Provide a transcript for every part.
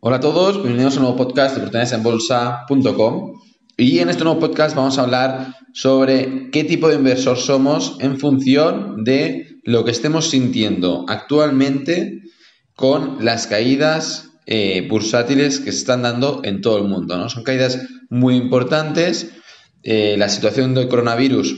Hola a todos, bienvenidos a un nuevo podcast de oportunidadesenbolsa.com y en este nuevo podcast vamos a hablar sobre qué tipo de inversor somos en función de lo que estemos sintiendo actualmente con las caídas eh, bursátiles que se están dando en todo el mundo. ¿no? Son caídas muy importantes. Eh, la situación del coronavirus,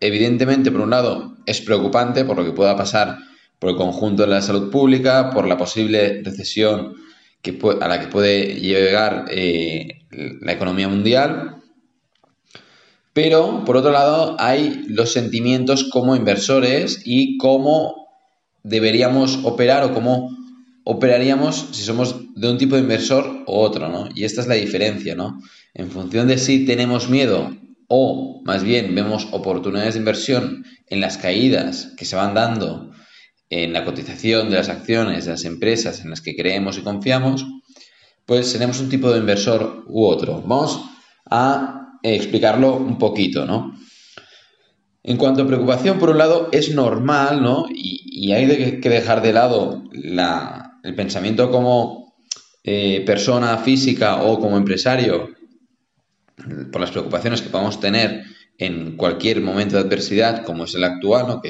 evidentemente, por un lado, es preocupante por lo que pueda pasar por el conjunto de la salud pública, por la posible recesión que a la que puede llegar eh, la economía mundial. Pero, por otro lado, hay los sentimientos como inversores y cómo deberíamos operar o cómo operaríamos si somos de un tipo de inversor u otro, ¿no? Y esta es la diferencia, ¿no? En función de si tenemos miedo o más bien vemos oportunidades de inversión en las caídas que se van dando en la cotización de las acciones de las empresas en las que creemos y confiamos, pues seremos un tipo de inversor u otro. Vamos a explicarlo un poquito, ¿no? En cuanto a preocupación, por un lado, es normal, ¿no? Y, hay que dejar de lado el pensamiento como eh, persona física o como empresario por las preocupaciones que podamos tener en cualquier momento de adversidad, como es el actual, ¿no?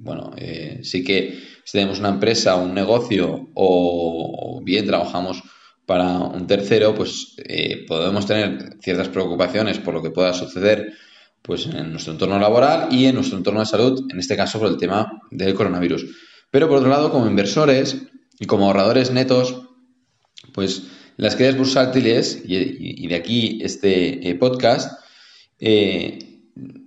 Bueno, eh, sí que si tenemos una empresa un negocio o, bien trabajamos para un tercero, pues eh, podemos tener ciertas preocupaciones por lo que pueda suceder pues en nuestro entorno laboral y en nuestro entorno de salud, en este caso por el tema del coronavirus. Pero por otro lado, como inversores y como ahorradores netos, pues las caídas bursátiles, y, de aquí este eh, podcast, eh,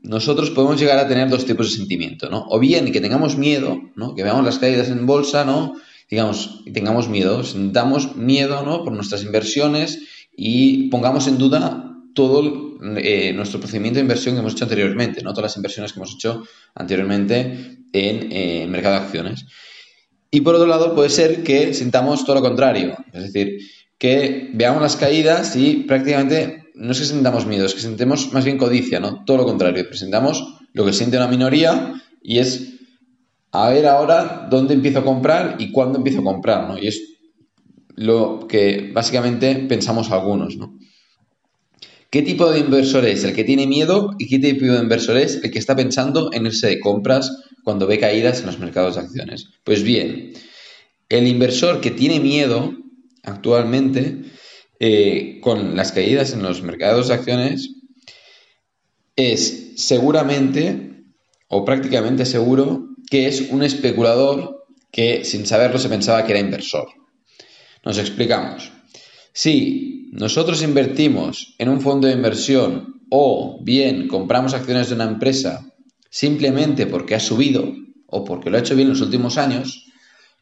nosotros podemos llegar a tener dos tipos de sentimiento, ¿no? O bien que tengamos miedo, ¿no? Que veamos las caídas en bolsa, ¿no? Digamos, tengamos miedo, sintamos miedo, ¿no? Por nuestras inversiones y pongamos en duda todo eh, nuestro procedimiento de inversión que hemos hecho anteriormente, ¿no? Todas las inversiones que hemos hecho anteriormente en eh, mercado de acciones. Y por otro lado, puede ser que sintamos todo lo contrario, es decir, que veamos las caídas y prácticamente no es que sintamos miedo, es que sentemos más bien codicia, ¿no? Todo lo contrario, presentamos lo que siente una minoría y es a ver ahora dónde empiezo a comprar y cuándo empiezo a comprar, ¿no? Y es lo que básicamente pensamos algunos, ¿no? ¿Qué tipo de inversor es el que tiene miedo y qué tipo de inversor es el que está pensando en irse de compras cuando ve caídas en los mercados de acciones? Pues bien, el inversor que tiene miedo actualmente eh, con las caídas en los mercados de acciones es seguramente o prácticamente seguro que es un especulador que sin saberlo se pensaba que era inversor. Nos explicamos. Si nosotros invertimos en un fondo de inversión o bien compramos acciones de una empresa simplemente porque ha subido o porque lo ha hecho bien en los últimos años,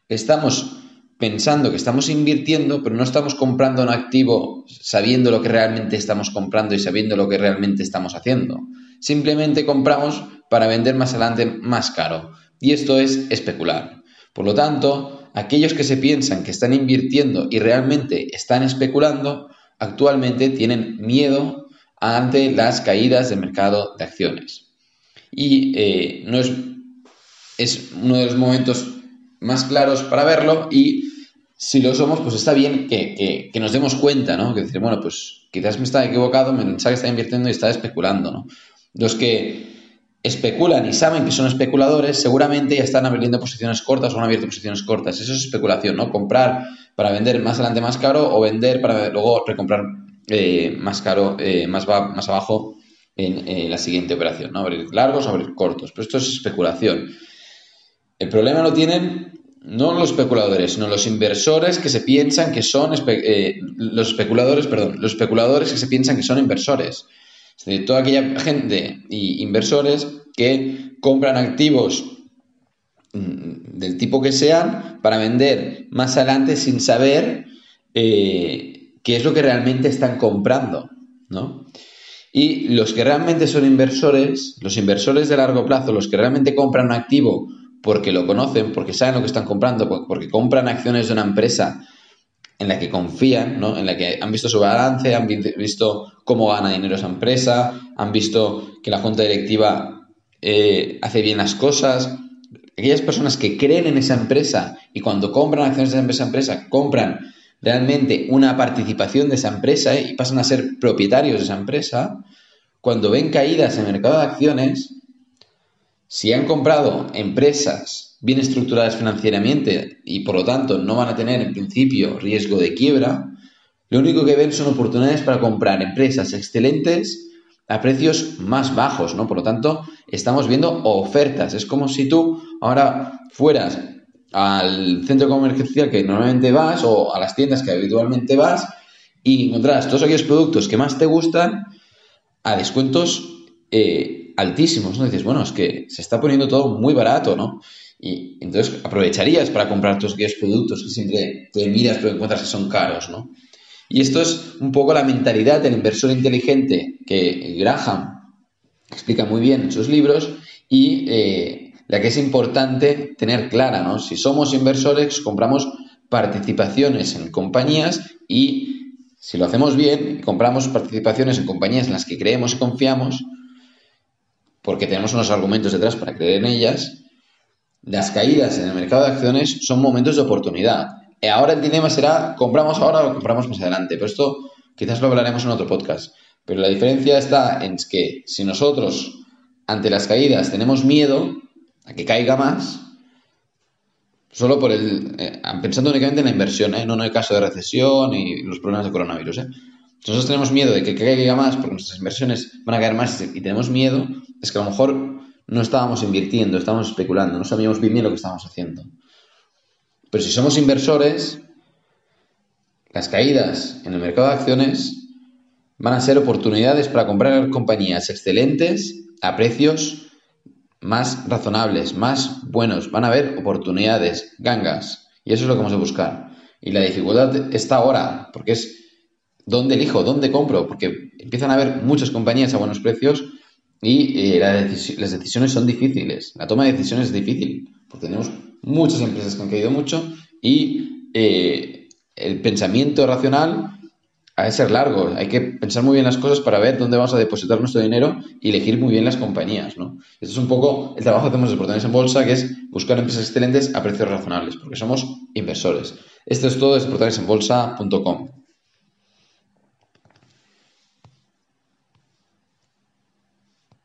estamos pensando que estamos invirtiendo, pero no estamos comprando un activo sabiendo lo que realmente estamos comprando y sabiendo lo que realmente estamos haciendo. Simplemente compramos para vender más adelante más caro. Y esto es especular. Por lo tanto, aquellos que se piensan que están invirtiendo y realmente están especulando, actualmente tienen miedo ante las caídas del mercado de acciones. Y eh, no es, es uno de los momentos más claros para verlo y si lo somos, pues está bien que, nos demos cuenta, ¿no? Que decir, bueno, pues quizás me está equivocado, me pensaba que está invirtiendo y está especulando, ¿no? Los que especulan y saben que son especuladores, seguramente ya están abriendo posiciones cortas o han abierto posiciones cortas. Eso es especulación, ¿no? Comprar para vender más adelante más caro o vender para luego recomprar eh, más caro, eh, más, más abajo en eh, la siguiente operación, ¿no? Abrir largos o abrir cortos. Pero esto es especulación. El problema lo tienen no los especuladores, sino los inversores que se piensan que son eh, los especuladores, perdón, los especuladores que se piensan que son inversores. Es decir, toda aquella gente y inversores que compran activos mm, del tipo que sean para vender más adelante sin saber eh, qué es lo que realmente están comprando, ¿no? Y los que realmente son inversores, los inversores de largo plazo, los que realmente compran un activo porque lo conocen, porque saben lo que están comprando, porque compran acciones de una empresa en la que confían, ¿no? en la que han visto su balance, han visto cómo gana dinero esa empresa, han visto que la junta directiva eh, hace bien las cosas. Aquellas personas que creen en esa empresa y cuando compran acciones de esa empresa, compran realmente una participación de esa empresa y pasan a ser propietarios de esa empresa, cuando ven caídas en el mercado de acciones, si han comprado empresas bien estructuradas financieramente y por lo tanto no van a tener en principio riesgo de quiebra, lo único que ven son oportunidades para comprar empresas excelentes a precios más bajos, ¿no? Por lo tanto, estamos viendo ofertas. Es como si tú ahora fueras al centro comercial que normalmente vas o a las tiendas que habitualmente vas y encontrarás todos aquellos productos que más te gustan a descuentos eh, altísimos, ¿no? dices, bueno, es que se está poniendo todo muy barato, ¿no? Y entonces aprovecharías para comprar todos aquellos productos que siempre te miras pero encuentras que son caros, ¿no? Y esto es un poco la mentalidad del inversor inteligente que Graham explica muy bien en sus libros y eh, la que es importante tener clara, ¿no? Si somos inversores, compramos participaciones en compañías y si lo hacemos bien, compramos participaciones en compañías en las que creemos y confiamos, porque tenemos unos argumentos detrás para creer en ellas, las caídas en el mercado de acciones son momentos de oportunidad. Ahora el dilema será, ¿compramos ahora o compramos más adelante? Pero esto quizás lo hablaremos en otro podcast. Pero la diferencia está en que si nosotros ante las caídas tenemos miedo a que caiga más, solo. Eh, pensando únicamente en la inversión, ¿eh? no en el caso de recesión y los problemas de coronavirus. ¿eh? Nosotros tenemos miedo de que caiga más porque nuestras inversiones van a caer más y tenemos miedo, es que a lo mejor no estábamos invirtiendo, estábamos especulando, no sabíamos bien, bien lo que estábamos haciendo. Pero si somos inversores, las caídas en el mercado de acciones van a ser oportunidades para comprar compañías excelentes a precios más razonables, más buenos. Van a haber oportunidades, gangas. Y eso es lo que vamos a buscar. Y la dificultad está ahora, porque es dónde elijo, dónde compro, porque empiezan a haber muchas compañías a buenos precios y eh, las decisiones son difíciles. La toma de decisiones es difícil, porque tenemos muchas empresas que han caído mucho y eh, el pensamiento racional ha de ser largo. Hay que pensar muy bien las cosas para ver dónde vamos a depositar nuestro dinero y elegir muy bien las compañías. ¿no? Esto es un poco el trabajo que hacemos de Portales en Bolsa, que es buscar empresas excelentes a precios razonables, porque somos inversores. Esto es todo desde portalesenbolsa.com.